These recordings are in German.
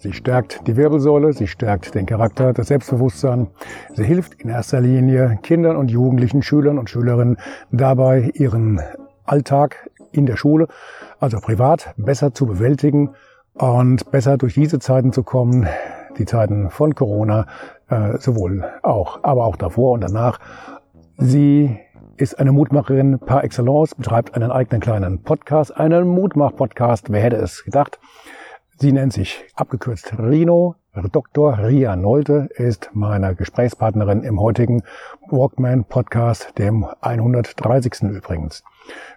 Sie stärkt die Wirbelsäule, sie stärkt den Charakter, das Selbstbewusstsein. Sie hilft in erster Linie Kindern und Jugendlichen, Schülern und Schülerinnen dabei, ihren Alltag in der Schule, also privat, besser zu bewältigen und besser durch diese Zeiten zu kommen, die Zeiten von Corona, äh, sowohl auch, aber auch davor und danach. Sie ist eine Mutmacherin par excellence, betreibt einen eigenen kleinen Podcast, einen Mutmach-Podcast, wer hätte es gedacht. Sie nennt sich abgekürzt Rino. Dr. Ria Nolte ist meine Gesprächspartnerin im heutigen Walkman Podcast, dem 130. übrigens.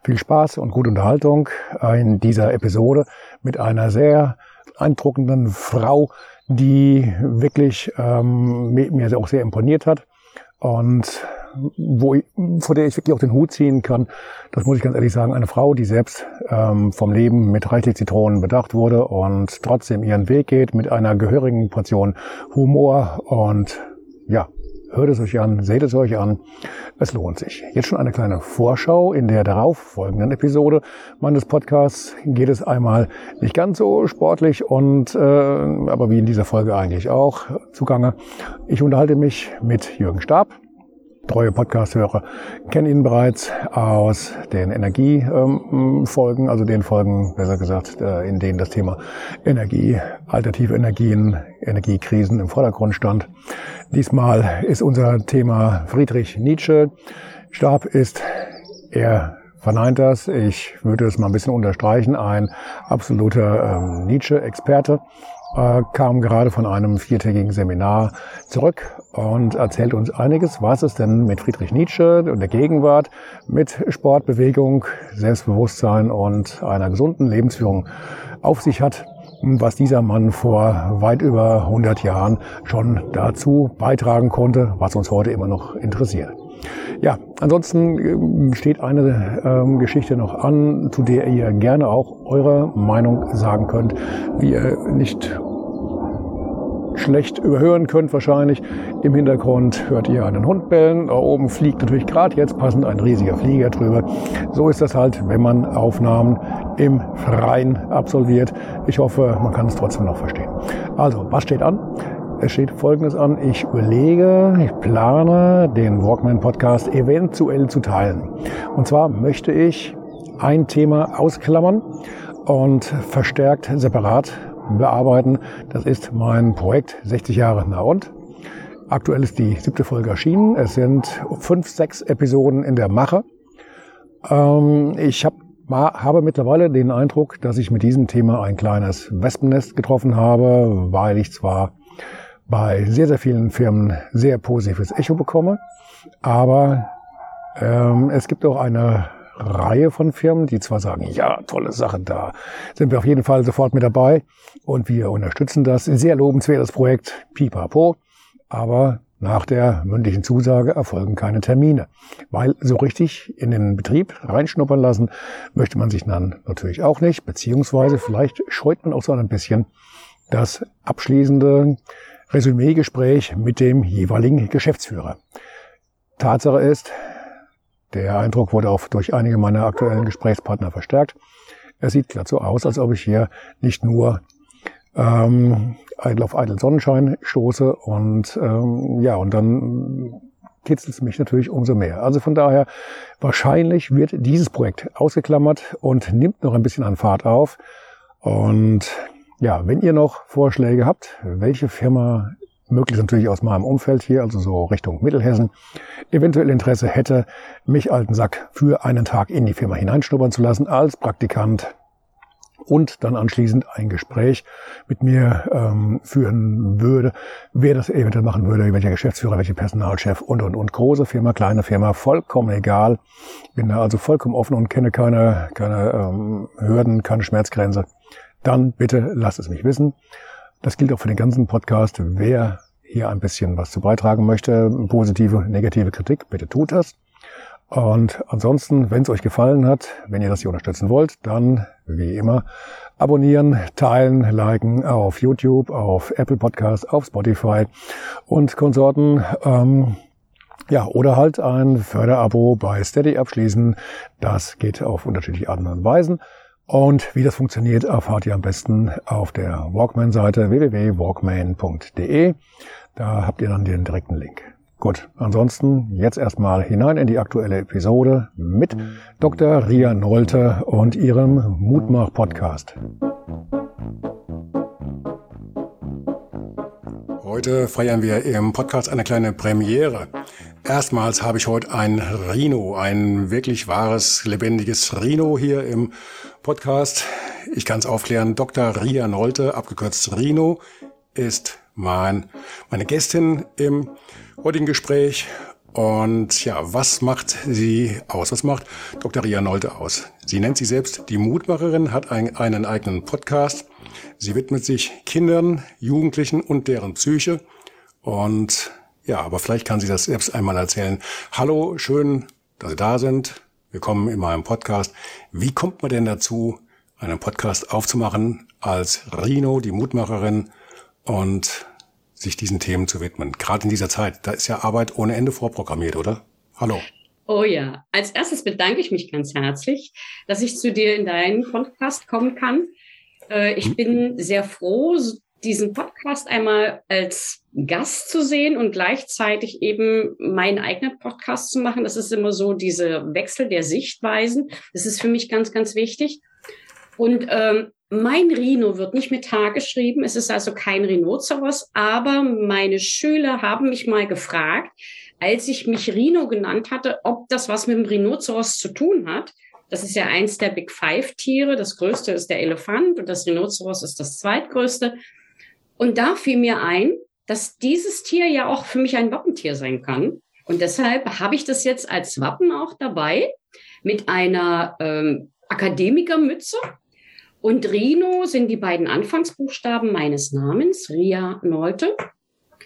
Viel Spaß und gute Unterhaltung in dieser Episode mit einer sehr eindruckenden Frau, die wirklich ähm, mir auch sehr imponiert hat und wo ich, vor der ich wirklich auch den Hut ziehen kann, das muss ich ganz ehrlich sagen, eine Frau, die selbst ähm, vom Leben mit reichlich Zitronen bedacht wurde und trotzdem ihren Weg geht mit einer gehörigen Portion Humor und ja, hört es euch an, seht es euch an. Es lohnt sich. Jetzt schon eine kleine Vorschau. In der darauf folgenden Episode meines Podcasts geht es einmal nicht ganz so sportlich und äh, aber wie in dieser Folge eigentlich auch zugange. Ich unterhalte mich mit Jürgen Stab treue Podcast-Hörer kennen ihn bereits aus den Energiefolgen, also den Folgen, besser gesagt, äh, in denen das Thema Energie, alternative Energien, Energiekrisen im Vordergrund stand. Diesmal ist unser Thema Friedrich Nietzsche. Stab ist er verneint das. Ich würde es mal ein bisschen unterstreichen. Ein absoluter ähm, Nietzsche-Experte äh, kam gerade von einem viertägigen Seminar zurück und erzählt uns einiges, was es denn mit Friedrich Nietzsche und der Gegenwart, mit Sport, Bewegung, Selbstbewusstsein und einer gesunden Lebensführung auf sich hat was dieser Mann vor weit über 100 Jahren schon dazu beitragen konnte, was uns heute immer noch interessiert. Ja, ansonsten ähm, steht eine ähm, Geschichte noch an, zu der ihr gerne auch eure Meinung sagen könnt, wie ihr nicht schlecht überhören könnt wahrscheinlich. Im Hintergrund hört ihr einen Hund bellen. Da oben fliegt natürlich gerade jetzt passend ein riesiger Flieger drüber. So ist das halt, wenn man Aufnahmen im Freien absolviert. Ich hoffe, man kann es trotzdem noch verstehen. Also, was steht an? Es steht Folgendes an. Ich überlege, ich plane, den Walkman Podcast eventuell zu teilen. Und zwar möchte ich ein Thema ausklammern und verstärkt separat bearbeiten. Das ist mein Projekt 60 Jahre Na und. Aktuell ist die siebte Folge erschienen. Es sind fünf, sechs Episoden in der Mache. Ähm, ich hab, habe mittlerweile den Eindruck, dass ich mit diesem Thema ein kleines Wespennest getroffen habe, weil ich zwar bei sehr, sehr vielen Firmen sehr positives Echo bekomme, aber ähm, es gibt auch eine Reihe von Firmen, die zwar sagen, ja, tolle Sache, da sind wir auf jeden Fall sofort mit dabei und wir unterstützen das. Sehr lobenswertes Projekt, pipapo, aber nach der mündlichen Zusage erfolgen keine Termine, weil so richtig in den Betrieb reinschnuppern lassen möchte man sich dann natürlich auch nicht, beziehungsweise vielleicht scheut man auch so ein bisschen das abschließende Resümee-Gespräch mit dem jeweiligen Geschäftsführer. Tatsache ist, der Eindruck wurde auch durch einige meiner aktuellen Gesprächspartner verstärkt. Es sieht glatt so aus, als ob ich hier nicht nur ähm, eitel auf eitel Sonnenschein stoße und ähm, ja, und dann kitzelt es mich natürlich umso mehr. Also von daher, wahrscheinlich wird dieses Projekt ausgeklammert und nimmt noch ein bisschen an Fahrt auf. Und ja, wenn ihr noch Vorschläge habt, welche Firma möglichst natürlich aus meinem Umfeld hier, also so Richtung Mittelhessen, eventuell Interesse hätte, mich alten Sack für einen Tag in die Firma hineinschnuppern zu lassen als Praktikant und dann anschließend ein Gespräch mit mir ähm, führen würde, wer das eventuell machen würde, welcher Geschäftsführer, welcher Personalchef und und und große Firma, kleine Firma, vollkommen egal. Bin da also vollkommen offen und kenne keine, keine ähm, Hürden, keine Schmerzgrenze. Dann bitte lasst es mich wissen. Das gilt auch für den ganzen Podcast. Wer hier ein bisschen was zu beitragen möchte, positive, negative Kritik, bitte tut das. Und ansonsten, wenn es euch gefallen hat, wenn ihr das hier unterstützen wollt, dann wie immer abonnieren, teilen, liken auf YouTube, auf Apple Podcasts, auf Spotify und Konsorten. Ähm, ja, oder halt ein Förderabo bei Steady abschließen. Das geht auf unterschiedliche Arten und Weisen. Und wie das funktioniert, erfahrt ihr am besten auf der Walkman-Seite www.walkman.de. Da habt ihr dann den direkten Link. Gut, ansonsten jetzt erstmal hinein in die aktuelle Episode mit Dr. Ria Nolte und ihrem Mutmach-Podcast. Heute feiern wir im Podcast eine kleine Premiere. Erstmals habe ich heute ein Rhino, ein wirklich wahres, lebendiges Rhino hier im Podcast. Ich kann es aufklären. Dr. Ria Nolte, abgekürzt Rhino, ist mein, meine Gästin im heutigen Gespräch. Und ja, was macht sie aus? Was macht Dr. Ria Nolte aus? Sie nennt sich selbst die Mutmacherin, hat ein, einen eigenen Podcast. Sie widmet sich Kindern, Jugendlichen und deren Psyche. Und ja, aber vielleicht kann sie das selbst einmal erzählen. Hallo, schön, dass Sie da sind. Willkommen in meinem Podcast. Wie kommt man denn dazu, einen Podcast aufzumachen als Rino, die Mutmacherin und sich diesen Themen zu widmen? Gerade in dieser Zeit, da ist ja Arbeit ohne Ende vorprogrammiert, oder? Hallo. Oh ja, als erstes bedanke ich mich ganz herzlich, dass ich zu dir in deinen Podcast kommen kann. Äh, ich hm? bin sehr froh, diesen Podcast einmal als Gast zu sehen und gleichzeitig eben meinen eigenen Podcast zu machen. Das ist immer so diese Wechsel der Sichtweisen. Das ist für mich ganz, ganz wichtig. Und ähm, mein Rhino wird nicht mit H geschrieben. Es ist also kein Rhinoceros, aber meine Schüler haben mich mal gefragt, als ich mich Rhino genannt hatte, ob das was mit dem Rhinoceros zu tun hat. Das ist ja eins der Big Five Tiere. Das größte ist der Elefant und das Rhinoceros ist das zweitgrößte. Und da fiel mir ein, dass dieses Tier ja auch für mich ein Wappentier sein kann. Und deshalb habe ich das jetzt als Wappen auch dabei mit einer ähm, Akademikermütze. Und Rino sind die beiden Anfangsbuchstaben meines Namens, Ria Neute.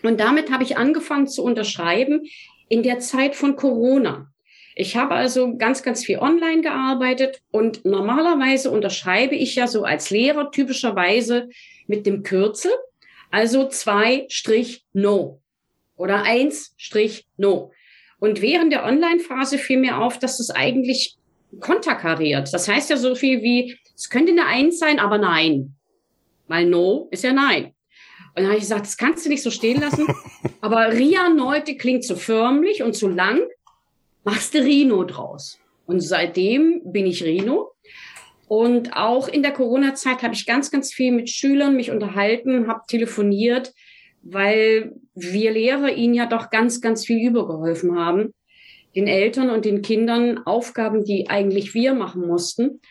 Und damit habe ich angefangen zu unterschreiben in der Zeit von Corona. Ich habe also ganz, ganz viel online gearbeitet und normalerweise unterschreibe ich ja so als Lehrer typischerweise mit dem Kürzel also zwei Strich No oder eins Strich No. Und während der Online-Phase fiel mir auf, dass das eigentlich konterkariert. Das heißt ja so viel wie, es könnte eine Eins sein, aber nein. Weil No ist ja Nein. Und dann habe ich gesagt, das kannst du nicht so stehen lassen. Aber Ria Neute klingt zu förmlich und zu lang. Machst du Rino draus. Und seitdem bin ich Rino. Und auch in der Corona-Zeit habe ich ganz, ganz viel mit Schülern mich unterhalten, habe telefoniert, weil wir Lehrer ihnen ja doch ganz, ganz viel übergeholfen haben. Den Eltern und den Kindern Aufgaben, die eigentlich wir machen mussten.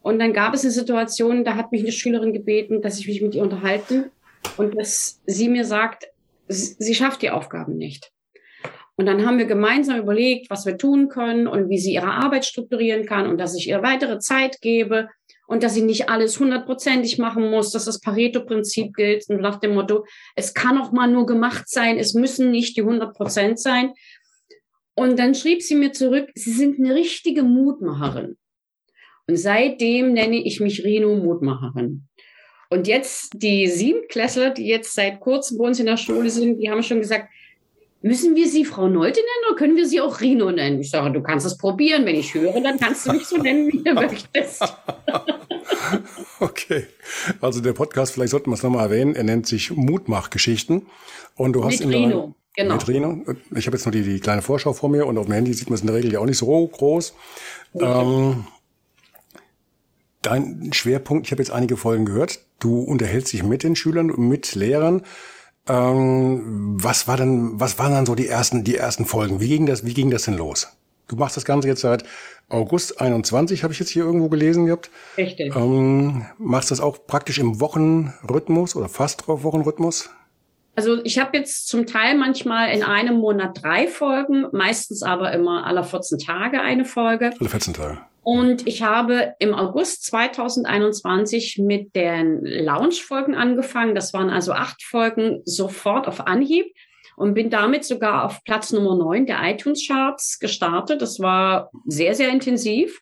Und dann gab es eine Situation, da hat mich eine Schülerin gebeten, dass ich mich mit ihr unterhalten und dass sie mir sagt, sie schafft die Aufgaben nicht. Und dann haben wir gemeinsam überlegt, was wir tun können und wie sie ihre Arbeit strukturieren kann und dass ich ihr weitere Zeit gebe und dass sie nicht alles hundertprozentig machen muss, dass das Pareto-Prinzip gilt und nach dem Motto, es kann auch mal nur gemacht sein, es müssen nicht die 100 Prozent sein. Und dann schrieb sie mir zurück, sie sind eine richtige Mutmacherin. Und seitdem nenne ich mich Rino Mutmacherin. Und jetzt die Siebenklässler, die jetzt seit kurzem bei uns in der Schule sind, die haben schon gesagt, Müssen wir sie Frau Neute nennen oder können wir sie auch Rino nennen? Ich sage, du kannst es probieren. Wenn ich höre, dann kannst du mich so nennen, wie du möchtest. okay. Also der Podcast, vielleicht sollten wir es nochmal erwähnen, er nennt sich Mutmachgeschichten. Und du hast Mit in Rino. Genau. Mit Rino. Ich habe jetzt nur die, die, kleine Vorschau vor mir und auf dem Handy sieht man es in der Regel ja auch nicht so groß. Ähm, dein Schwerpunkt, ich habe jetzt einige Folgen gehört, du unterhältst dich mit den Schülern und mit Lehrern. Ähm, was war denn, was waren dann so die ersten, die ersten Folgen? Wie ging das, wie ging das denn los? Du machst das Ganze jetzt seit August 21, habe ich jetzt hier irgendwo gelesen gehabt. Richtig. Ähm, machst das auch praktisch im Wochenrhythmus oder fast drauf Wochenrhythmus? Also ich habe jetzt zum Teil manchmal in einem Monat drei Folgen, meistens aber immer alle 14 Tage eine Folge. Alle 14 Tage. Und ich habe im August 2021 mit den Launch-Folgen angefangen. Das waren also acht Folgen sofort auf Anhieb und bin damit sogar auf Platz Nummer neun der iTunes-Charts gestartet. Das war sehr, sehr intensiv,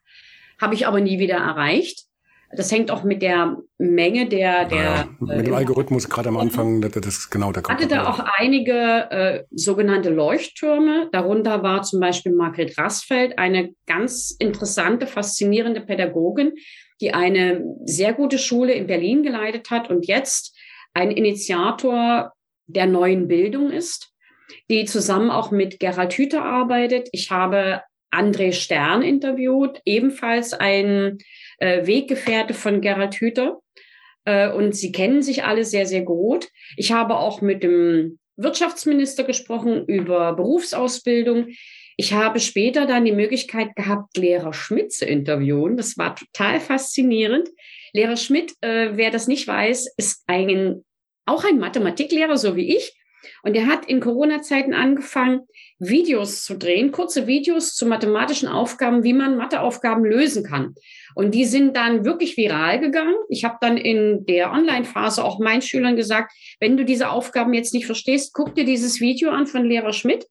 habe ich aber nie wieder erreicht. Das hängt auch mit der Menge der. der ja, mit dem äh, Algorithmus gerade am Anfang, das ist genau der Hatte da auch einige äh, sogenannte Leuchttürme. Darunter war zum Beispiel Margret Rassfeld, eine ganz interessante, faszinierende Pädagogin, die eine sehr gute Schule in Berlin geleitet hat und jetzt ein Initiator der neuen Bildung ist, die zusammen auch mit Gerald Hüther arbeitet. Ich habe André Stern interviewt, ebenfalls ein äh, Weggefährte von Gerald Hüther. Äh, und sie kennen sich alle sehr, sehr gut. Ich habe auch mit dem Wirtschaftsminister gesprochen über Berufsausbildung. Ich habe später dann die Möglichkeit gehabt, Lehrer Schmidt zu interviewen. Das war total faszinierend. Lehrer Schmidt, äh, wer das nicht weiß, ist ein, auch ein Mathematiklehrer, so wie ich. Und er hat in Corona-Zeiten angefangen, Videos zu drehen, kurze Videos zu mathematischen Aufgaben, wie man Matheaufgaben lösen kann. Und die sind dann wirklich viral gegangen. Ich habe dann in der Online-Phase auch meinen Schülern gesagt, wenn du diese Aufgaben jetzt nicht verstehst, guck dir dieses Video an von Lehrer Schmidt.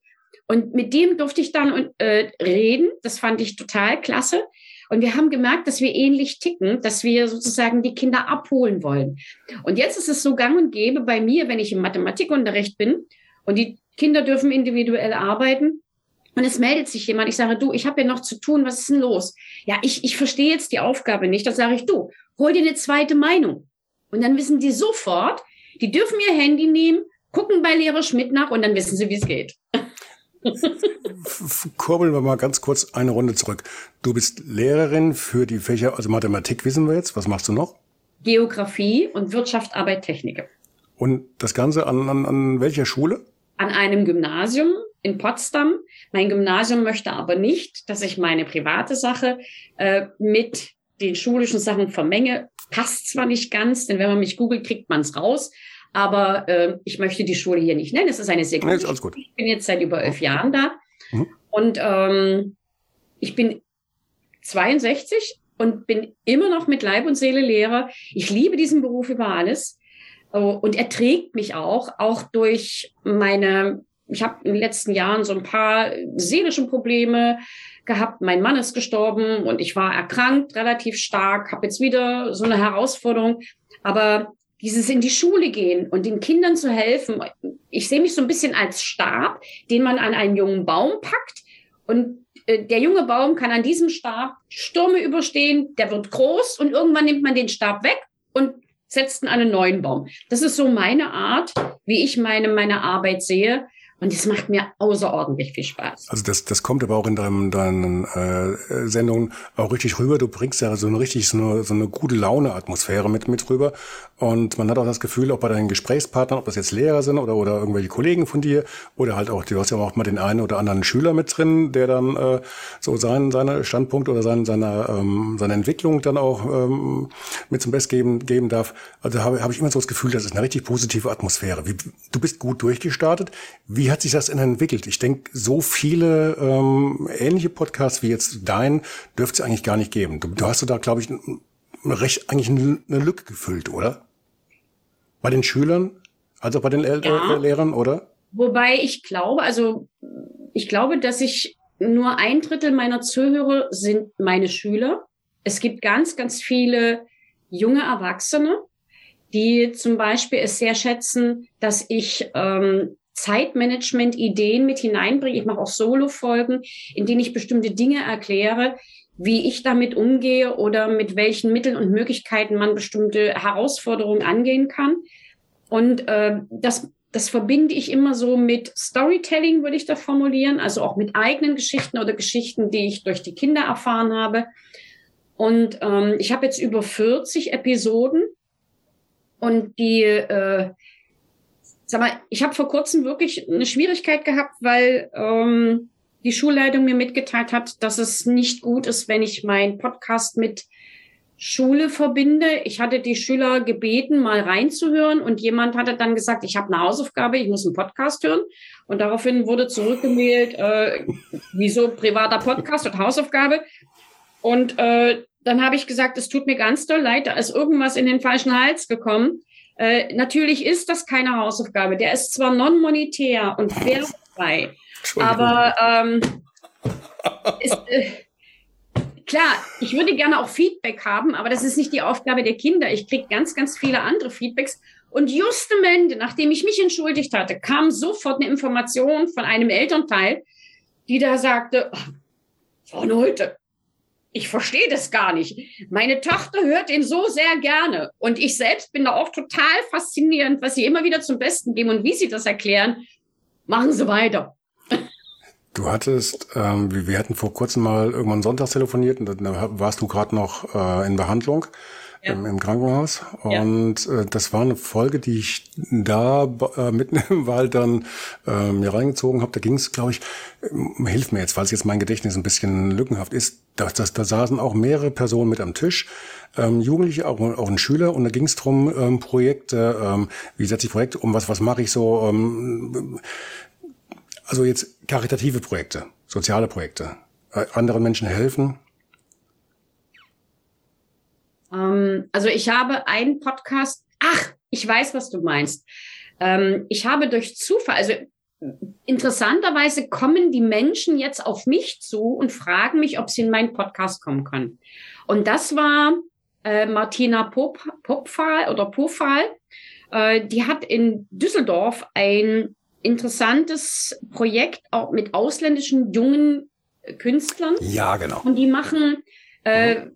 Und mit dem durfte ich dann äh, reden. Das fand ich total klasse. Und wir haben gemerkt, dass wir ähnlich ticken, dass wir sozusagen die Kinder abholen wollen. Und jetzt ist es so gang und gäbe bei mir, wenn ich im Mathematikunterricht bin und die Kinder dürfen individuell arbeiten. Und es meldet sich jemand, ich sage, du, ich habe ja noch zu tun, was ist denn los? Ja, ich, ich verstehe jetzt die Aufgabe nicht. Dann sage ich, du, hol dir eine zweite Meinung. Und dann wissen die sofort, die dürfen ihr Handy nehmen, gucken bei Lehrer Schmidt nach und dann wissen sie, wie es geht. Kurbeln wir mal ganz kurz eine Runde zurück. Du bist Lehrerin für die Fächer, also Mathematik wissen wir jetzt. Was machst du noch? Geografie und Wirtschaft, Arbeit, Technik. Und das Ganze an, an, an welcher Schule? An einem Gymnasium in Potsdam. Mein Gymnasium möchte aber nicht, dass ich meine private Sache äh, mit den schulischen Sachen vermenge. Passt zwar nicht ganz, denn wenn man mich googelt, kriegt man es raus. Aber äh, ich möchte die Schule hier nicht nennen. Es ist eine sehr gute alles gut. Ich bin jetzt seit über elf Jahren da. Mhm. Und ähm, ich bin 62 und bin immer noch mit Leib und Seele Lehrer. Ich liebe diesen Beruf über alles. Oh, und er trägt mich auch, auch durch meine, ich habe in den letzten Jahren so ein paar seelische Probleme gehabt. Mein Mann ist gestorben und ich war erkrankt, relativ stark, habe jetzt wieder so eine Herausforderung. Aber dieses in die Schule gehen und den Kindern zu helfen. Ich sehe mich so ein bisschen als Stab, den man an einen jungen Baum packt und äh, der junge Baum kann an diesem Stab Stürme überstehen, der wird groß und irgendwann nimmt man den Stab weg und setzt ihn an einen neuen Baum. Das ist so meine Art, wie ich meine, meine Arbeit sehe. Und es macht mir außerordentlich viel Spaß. Also das, das kommt aber auch in deinem, deinen äh, Sendungen auch richtig rüber. Du bringst ja so eine richtig so eine, so eine gute Laune-Atmosphäre mit, mit rüber. Und man hat auch das Gefühl, auch bei deinen Gesprächspartnern, ob das jetzt Lehrer sind oder, oder irgendwelche Kollegen von dir oder halt auch, du hast ja auch mal den einen oder anderen Schüler mit drin, der dann äh, so seinen, seine Standpunkt oder seine, seine, ähm, seine Entwicklung dann auch ähm, mit zum Best geben, geben darf. Also habe hab ich immer so das Gefühl, das ist eine richtig positive Atmosphäre. Wie, du bist gut durchgestartet. Wie wie hat sich das denn entwickelt? Ich denke, so viele ähm, ähnliche Podcasts wie jetzt dein dürfte es eigentlich gar nicht geben. Du, du hast da, glaube ich, recht eigentlich eine, Lücke gefüllt, oder? Bei den Schülern, also bei den ja. äh, Lehrern, oder? Wobei ich glaube, also ich glaube, dass ich nur ein Drittel meiner Zuhörer sind meine Schüler. Es gibt ganz, ganz viele junge Erwachsene, die zum Beispiel es sehr schätzen, dass ich ähm, Zeitmanagement-Ideen mit hineinbringe. Ich mache auch Solo-Folgen, in denen ich bestimmte Dinge erkläre, wie ich damit umgehe oder mit welchen Mitteln und Möglichkeiten man bestimmte Herausforderungen angehen kann. Und äh, das, das verbinde ich immer so mit Storytelling, würde ich da formulieren, also auch mit eigenen Geschichten oder Geschichten, die ich durch die Kinder erfahren habe. Und ähm, ich habe jetzt über 40 Episoden und die äh, Sag mal, ich habe vor kurzem wirklich eine Schwierigkeit gehabt, weil ähm, die Schulleitung mir mitgeteilt hat, dass es nicht gut ist, wenn ich meinen Podcast mit Schule verbinde. Ich hatte die Schüler gebeten, mal reinzuhören und jemand hatte dann gesagt, ich habe eine Hausaufgabe, ich muss einen Podcast hören. Und daraufhin wurde zurückgemeldet, äh, wieso privater Podcast und Hausaufgabe. Und äh, dann habe ich gesagt, es tut mir ganz doll leid, da ist irgendwas in den falschen Hals gekommen. Äh, natürlich ist das keine Hausaufgabe. Der ist zwar non-monetär und wertfrei, aber ähm, ist, äh, klar, ich würde gerne auch Feedback haben, aber das ist nicht die Aufgabe der Kinder. Ich kriege ganz, ganz viele andere Feedbacks. Und just am Ende, nachdem ich mich entschuldigt hatte, kam sofort eine Information von einem Elternteil, die da sagte, Frau Nolte, ich verstehe das gar nicht. Meine Tochter hört ihn so sehr gerne. Und ich selbst bin da auch total faszinierend, was sie immer wieder zum Besten geben und wie sie das erklären. Machen Sie weiter. Du hattest, ähm, wir hatten vor kurzem mal irgendwann sonntags telefoniert und da warst du gerade noch äh, in Behandlung ja. im, im, Krankenhaus. Und ja. äh, das war eine Folge, die ich da äh, mitten im Wald dann äh, mir reingezogen habe. Da ging es, glaube ich, äh, hilf mir jetzt, falls jetzt mein Gedächtnis ein bisschen lückenhaft ist, da, da, da saßen auch mehrere Personen mit am Tisch, ähm, Jugendliche, auch, auch ein Schüler, und da ging es darum, ähm, Projekte, ähm, wie setze ich Projekte um, was, was mache ich so, ähm, also jetzt karitative Projekte, soziale Projekte, äh, anderen Menschen helfen. Ähm, also ich habe einen Podcast, ach, ich weiß, was du meinst. Ähm, ich habe durch Zufall, also interessanterweise kommen die Menschen jetzt auf mich zu und fragen mich, ob sie in meinen Podcast kommen können. Und das war äh, Martina Pop Popfal oder Pofal. Äh, die hat in Düsseldorf ein interessantes Projekt auch mit ausländischen jungen Künstlern. Ja, genau. Und die machen äh, mhm.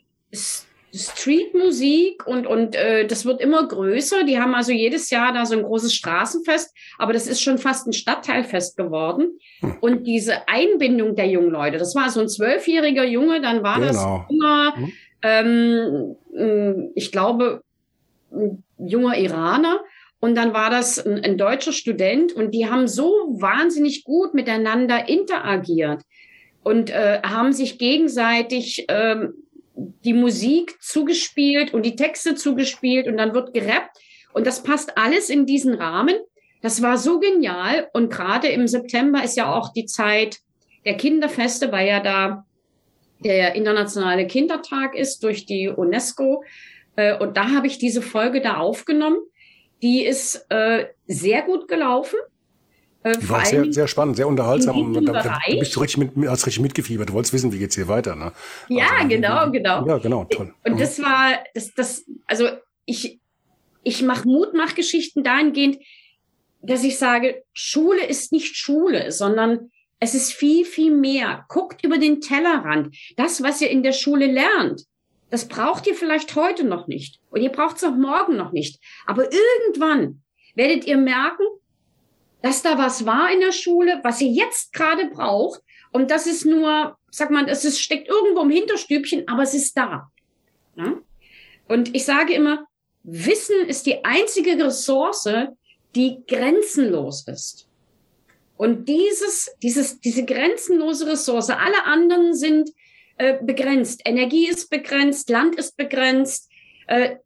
Streetmusik und, und äh, das wird immer größer. Die haben also jedes Jahr da so ein großes Straßenfest, aber das ist schon fast ein Stadtteilfest geworden. Hm. Und diese Einbindung der jungen Leute, das war so ein zwölfjähriger Junge, dann war genau. das immer, hm. ähm, ich glaube, ein junger Iraner. Und dann war das ein, ein deutscher Student und die haben so wahnsinnig gut miteinander interagiert und äh, haben sich gegenseitig ähm, die Musik zugespielt und die Texte zugespielt und dann wird gerappt. Und das passt alles in diesen Rahmen. Das war so genial. Und gerade im September ist ja auch die Zeit der Kinderfeste, weil ja da der internationale Kindertag ist durch die UNESCO. Äh, und da habe ich diese Folge da aufgenommen. Die ist äh, sehr gut gelaufen. Äh, die war sehr, sehr spannend, sehr unterhaltsam. Und da, da bist du richtig, mit, hast richtig mitgefiebert. Du wolltest wissen, wie geht's hier weiter. Ne? Ja, also, genau, genau. Ja, genau, toll. Und mhm. das war, das, das, also ich, ich mache Mutmachgeschichten dahingehend, dass ich sage, Schule ist nicht Schule, sondern es ist viel, viel mehr. Guckt über den Tellerrand. Das, was ihr in der Schule lernt, das braucht ihr vielleicht heute noch nicht. Und ihr braucht es auch morgen noch nicht. Aber irgendwann werdet ihr merken, dass da was war in der Schule, was ihr jetzt gerade braucht. Und das ist nur, sag mal, es ist, steckt irgendwo im Hinterstübchen, aber es ist da. Ja? Und ich sage immer, Wissen ist die einzige Ressource, die grenzenlos ist. Und dieses, dieses, diese grenzenlose Ressource, alle anderen sind äh, begrenzt. Energie ist begrenzt, Land ist begrenzt. Äh,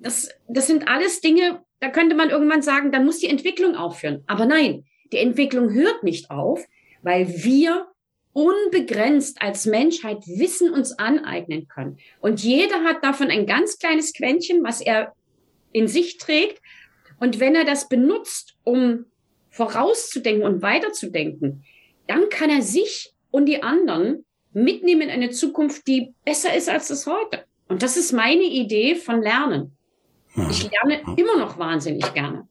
das, das sind alles Dinge, da könnte man irgendwann sagen, dann muss die Entwicklung aufhören. Aber nein, die Entwicklung hört nicht auf, weil wir unbegrenzt als Menschheit Wissen uns aneignen können. Und jeder hat davon ein ganz kleines Quäntchen, was er in sich trägt. Und wenn er das benutzt, um vorauszudenken und weiterzudenken, dann kann er sich und die anderen mitnehmen in eine Zukunft, die besser ist als das heute. Und das ist meine Idee von Lernen. Ich lerne immer noch wahnsinnig gerne.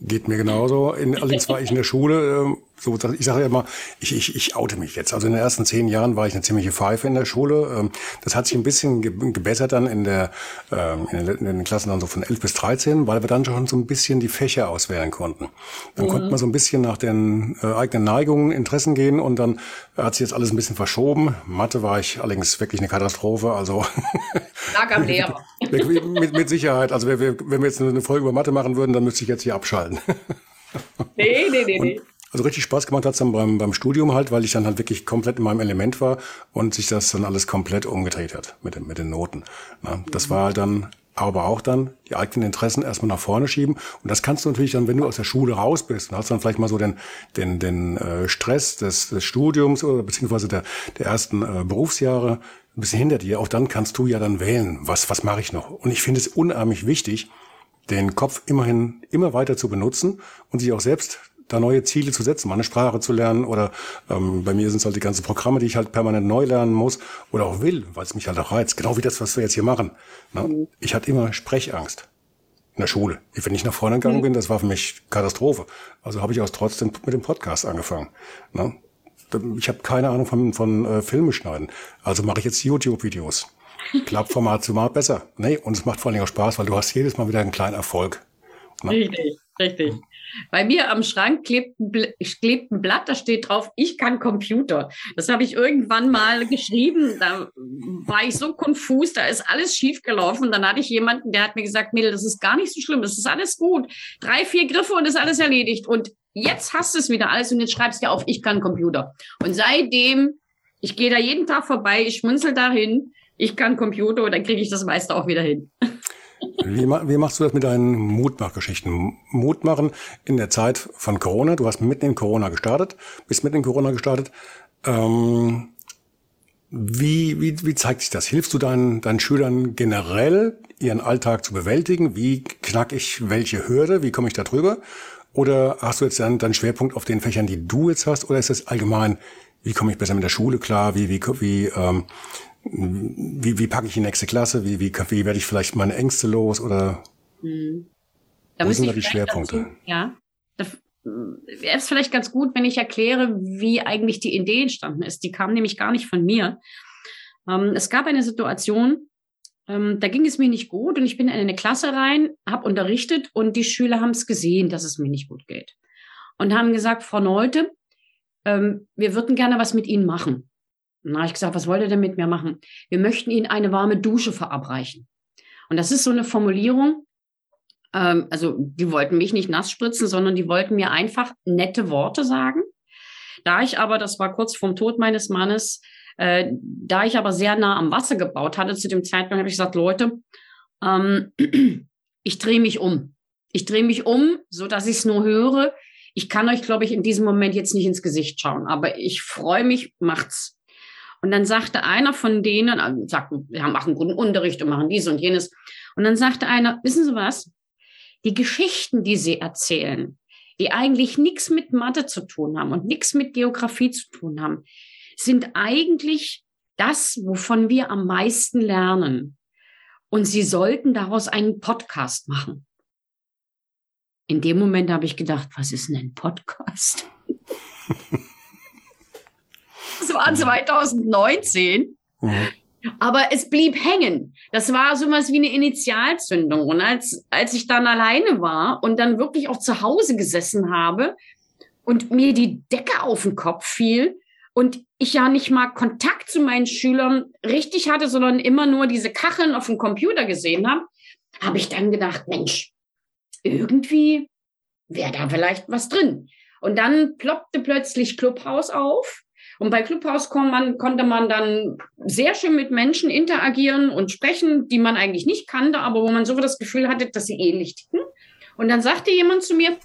Geht mir genauso. In, allerdings war ich in der Schule ähm, so, ich sage ja immer, ich, ich, ich oute mich jetzt. Also in den ersten zehn Jahren war ich eine ziemliche Pfeife in der Schule. Ähm, das hat sich ein bisschen gebessert dann in, der, ähm, in den Klassen dann so von 11 bis 13, weil wir dann schon so ein bisschen die Fächer auswählen konnten. Dann mhm. konnte man so ein bisschen nach den äh, eigenen Neigungen, Interessen gehen und dann hat sich jetzt alles ein bisschen verschoben. Mathe war ich allerdings wirklich eine Katastrophe. Also Lag am Lehrer. mit, mit Sicherheit. Also wenn wir, wenn wir jetzt eine Folge über Mathe machen würden, dann müsste ich jetzt hier abschalten. Nee, nee, nee, nee. Also richtig Spaß gemacht hat's dann beim, beim Studium halt, weil ich dann halt wirklich komplett in meinem Element war und sich das dann alles komplett umgedreht hat mit den, mit den Noten. Na, das war halt dann aber auch dann die eigenen Interessen erstmal nach vorne schieben. Und das kannst du natürlich dann, wenn du aus der Schule raus bist und hast dann vielleicht mal so den, den, den äh, Stress des, des Studiums oder beziehungsweise der, der ersten äh, Berufsjahre, ein bisschen hinter dir. Auch dann kannst du ja dann wählen, was, was mache ich noch. Und ich finde es unheimlich wichtig, den Kopf immerhin immer weiter zu benutzen und sich auch selbst da neue Ziele zu setzen, mal eine Sprache zu lernen oder ähm, bei mir sind es halt die ganzen Programme, die ich halt permanent neu lernen muss oder auch will, weil es mich halt auch reizt. Genau wie das, was wir jetzt hier machen. Ne? Mhm. Ich hatte immer Sprechangst in der Schule. Wenn ich nach vorne gegangen mhm. bin, das war für mich Katastrophe. Also habe ich auch trotzdem mit dem Podcast angefangen. Ne? Ich habe keine Ahnung von, von äh, Filme schneiden. Also mache ich jetzt YouTube-Videos. Klappt von Mal zu Mal besser. Nee, und es macht vor allem auch Spaß, weil du hast jedes Mal wieder einen kleinen Erfolg. Ne? Richtig, richtig. Bei mir am Schrank klebt ein, klebt ein, Blatt, da steht drauf, ich kann Computer. Das habe ich irgendwann mal geschrieben. Da war ich so konfus, da ist alles schief gelaufen. Dann hatte ich jemanden, der hat mir gesagt, Mädel, das ist gar nicht so schlimm, das ist alles gut. Drei, vier Griffe und ist alles erledigt. Und jetzt hast du es wieder alles und jetzt schreibst du auf, ich kann Computer. Und seitdem, ich gehe da jeden Tag vorbei, ich schmunzel dahin, ich kann Computer und dann kriege ich das meiste auch wieder hin. Wie, wie, machst du das mit deinen Mutmachgeschichten? Mut machen in der Zeit von Corona. Du hast mitten in Corona gestartet, bist mitten in Corona gestartet. Ähm, wie, wie, wie zeigt sich das? Hilfst du deinen, deinen Schülern generell, ihren Alltag zu bewältigen? Wie knack ich welche Hürde? Wie komme ich da drüber? Oder hast du jetzt dann deinen Schwerpunkt auf den Fächern, die du jetzt hast? Oder ist es allgemein, wie komme ich besser mit der Schule klar? Wie, wie, wie ähm, wie, wie packe ich die nächste Klasse? Wie, wie, wie werde ich vielleicht meine Ängste los? Oder hm. da wo sind da die Schwerpunkte? Dazu, ja, da wäre es vielleicht ganz gut, wenn ich erkläre, wie eigentlich die Idee entstanden ist. Die kam nämlich gar nicht von mir. Ähm, es gab eine Situation, ähm, da ging es mir nicht gut und ich bin in eine Klasse rein, habe unterrichtet und die Schüler haben es gesehen, dass es mir nicht gut geht. Und haben gesagt, Frau Neute, ähm, wir würden gerne was mit Ihnen machen. Dann habe ich gesagt, was wollt ihr denn mit mir machen? Wir möchten Ihnen eine warme Dusche verabreichen. Und das ist so eine Formulierung, ähm, also die wollten mich nicht nass spritzen, sondern die wollten mir einfach nette Worte sagen. Da ich aber, das war kurz vom Tod meines Mannes, äh, da ich aber sehr nah am Wasser gebaut hatte zu dem Zeitpunkt, habe ich gesagt, Leute, ähm, ich drehe mich um. Ich drehe mich um, so dass ich es nur höre. Ich kann euch, glaube ich, in diesem Moment jetzt nicht ins Gesicht schauen, aber ich freue mich, macht's. Und dann sagte einer von denen, also sagten, wir machen guten Unterricht und machen dies und jenes. Und dann sagte einer, wissen Sie was? Die Geschichten, die Sie erzählen, die eigentlich nichts mit Mathe zu tun haben und nichts mit Geografie zu tun haben, sind eigentlich das, wovon wir am meisten lernen. Und Sie sollten daraus einen Podcast machen. In dem Moment habe ich gedacht, was ist denn ein Podcast? Das war 2019. Mhm. Aber es blieb hängen. Das war so was wie eine Initialzündung. Und als, als ich dann alleine war und dann wirklich auch zu Hause gesessen habe und mir die Decke auf den Kopf fiel und ich ja nicht mal Kontakt zu meinen Schülern richtig hatte, sondern immer nur diese Kacheln auf dem Computer gesehen habe, habe ich dann gedacht, Mensch, irgendwie wäre da vielleicht was drin. Und dann ploppte plötzlich Clubhouse auf und bei Clubhouse man, konnte man dann sehr schön mit Menschen interagieren und sprechen, die man eigentlich nicht kannte, aber wo man so das Gefühl hatte, dass sie ähnlich ticken. Und dann sagte jemand zu mir,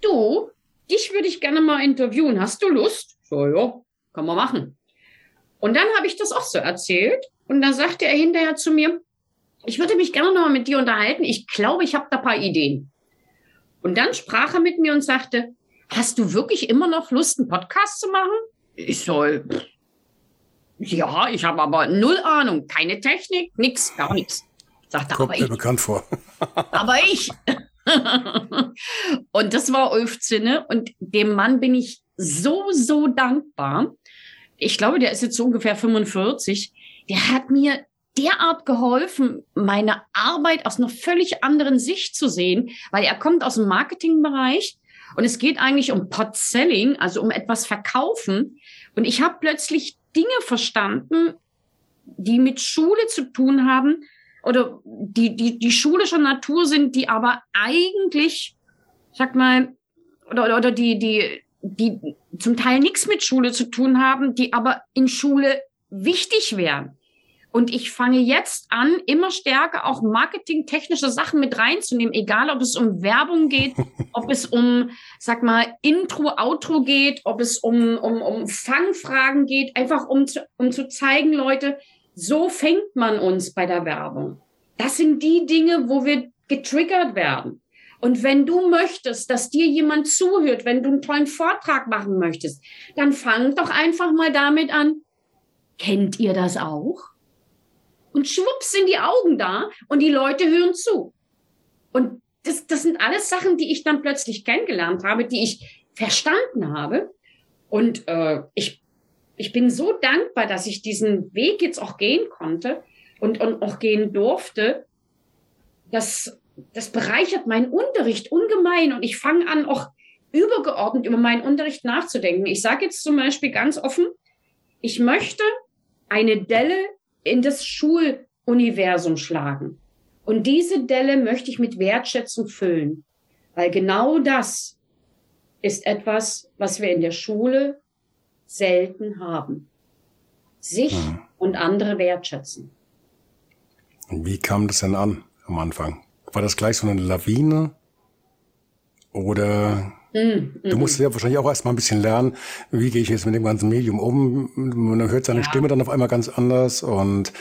du, dich würde ich gerne mal interviewen. Hast du Lust? So, ja, kann man machen. Und dann habe ich das auch so erzählt. Und dann sagte er hinterher zu mir, ich würde mich gerne noch mal mit dir unterhalten. Ich glaube, ich habe da paar Ideen. Und dann sprach er mit mir und sagte, hast du wirklich immer noch Lust, einen Podcast zu machen? Ich soll. Ja, ich habe aber null Ahnung. Keine Technik, nix, gar nichts. Sagt er, Kommt aber mir ich. bekannt vor. aber ich. und das war Ulfzinne. Und dem Mann bin ich so, so dankbar. Ich glaube, der ist jetzt so ungefähr 45. Der hat mir derart geholfen, meine Arbeit aus einer völlig anderen Sicht zu sehen, weil er kommt aus dem Marketingbereich und es geht eigentlich um Pot-Selling, also um etwas verkaufen. Und ich habe plötzlich Dinge verstanden, die mit Schule zu tun haben oder die, die, die schulischer Natur sind, die aber eigentlich, sag mal, oder, oder die, die, die zum Teil nichts mit Schule zu tun haben, die aber in Schule wichtig wären. Und ich fange jetzt an, immer stärker auch marketingtechnische Sachen mit reinzunehmen, egal ob es um Werbung geht, ob es um, sag mal, Intro, Outro geht, ob es um, um, um Fangfragen geht, einfach um zu, um zu zeigen, Leute, so fängt man uns bei der Werbung. Das sind die Dinge, wo wir getriggert werden. Und wenn du möchtest, dass dir jemand zuhört, wenn du einen tollen Vortrag machen möchtest, dann fang doch einfach mal damit an. Kennt ihr das auch? Und schwupps sind die Augen da und die Leute hören zu. Und das, das sind alles Sachen, die ich dann plötzlich kennengelernt habe, die ich verstanden habe. Und äh, ich, ich bin so dankbar, dass ich diesen Weg jetzt auch gehen konnte und, und auch gehen durfte. Das, das bereichert meinen Unterricht ungemein und ich fange an, auch übergeordnet über meinen Unterricht nachzudenken. Ich sage jetzt zum Beispiel ganz offen, ich möchte eine Delle in das Schuluniversum schlagen. Und diese Delle möchte ich mit Wertschätzung füllen, weil genau das ist etwas, was wir in der Schule selten haben. Sich hm. und andere wertschätzen. Wie kam das denn an am Anfang? War das gleich so eine Lawine? Oder du musst ja wahrscheinlich auch erstmal ein bisschen lernen, wie gehe ich jetzt mit dem ganzen Medium um? Man hört seine ja. Stimme dann auf einmal ganz anders und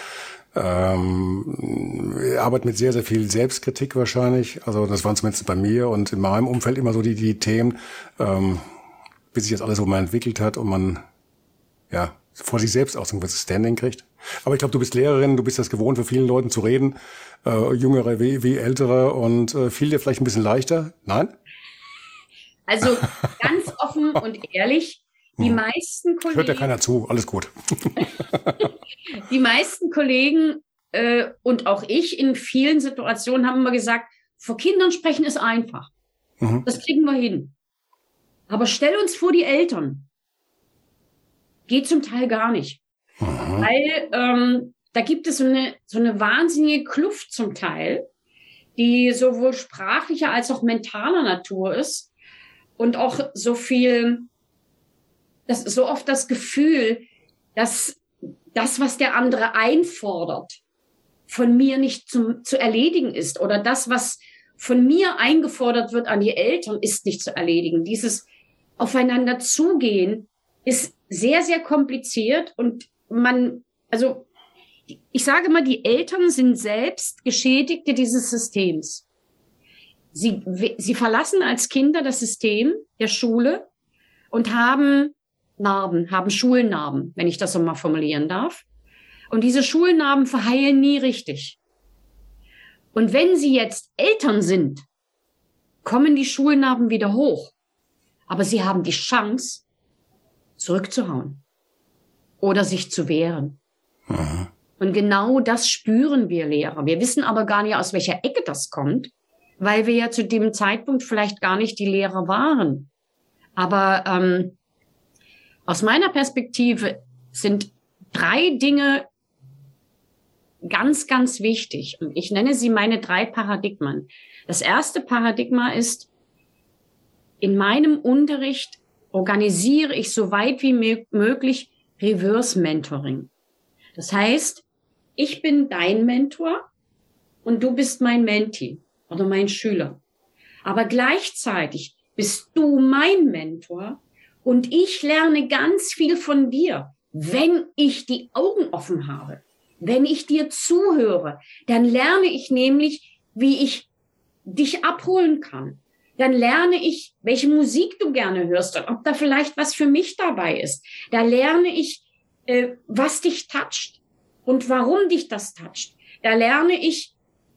ähm, arbeitet mit sehr, sehr viel Selbstkritik wahrscheinlich. Also das waren zumindest bei mir und in meinem Umfeld immer so die, die Themen, ähm, bis sich das alles so mal entwickelt hat und man ja vor sich selbst auch so ein gewisses Standing kriegt. Aber ich glaube, du bist Lehrerin, du bist das gewohnt, für vielen Leuten zu reden, äh, jüngere wie, wie ältere und äh, fiel dir vielleicht ein bisschen leichter? Nein? Also ganz offen und ehrlich, die hm. meisten Kollegen. Hört ja keiner zu, alles gut. die meisten Kollegen äh, und auch ich in vielen Situationen haben immer gesagt, vor Kindern sprechen ist einfach. Mhm. Das kriegen wir hin. Aber stell uns vor die Eltern. Geht zum Teil gar nicht. Mhm. Weil ähm, da gibt es so eine, so eine wahnsinnige Kluft zum Teil, die sowohl sprachlicher als auch mentaler Natur ist und auch so viel, das so oft das Gefühl, dass das, was der andere einfordert, von mir nicht zum, zu erledigen ist oder das, was von mir eingefordert wird an die Eltern, ist nicht zu erledigen. Dieses Aufeinander zugehen ist sehr, sehr kompliziert und man, also ich sage mal, die Eltern sind selbst Geschädigte dieses Systems. Sie, sie verlassen als Kinder das System der Schule und haben Narben, haben Schulnarben, wenn ich das so mal formulieren darf. Und diese Schulnarben verheilen nie richtig. Und wenn sie jetzt Eltern sind, kommen die Schulnarben wieder hoch. Aber sie haben die Chance, zurückzuhauen oder sich zu wehren. Aha. Und genau das spüren wir Lehrer. Wir wissen aber gar nicht, aus welcher Ecke das kommt, weil wir ja zu dem Zeitpunkt vielleicht gar nicht die Lehrer waren. Aber ähm, aus meiner Perspektive sind drei Dinge ganz, ganz wichtig. Und ich nenne sie meine drei Paradigmen. Das erste Paradigma ist, in meinem Unterricht organisiere ich so weit wie möglich Reverse Mentoring. Das heißt, ich bin dein Mentor und du bist mein Mentee oder mein Schüler. Aber gleichzeitig bist du mein Mentor und ich lerne ganz viel von dir, wenn ich die Augen offen habe. Wenn ich dir zuhöre, dann lerne ich nämlich, wie ich dich abholen kann. Dann lerne ich, welche Musik du gerne hörst und ob da vielleicht was für mich dabei ist. Da lerne ich, äh, was dich toucht und warum dich das toucht. Da lerne ich,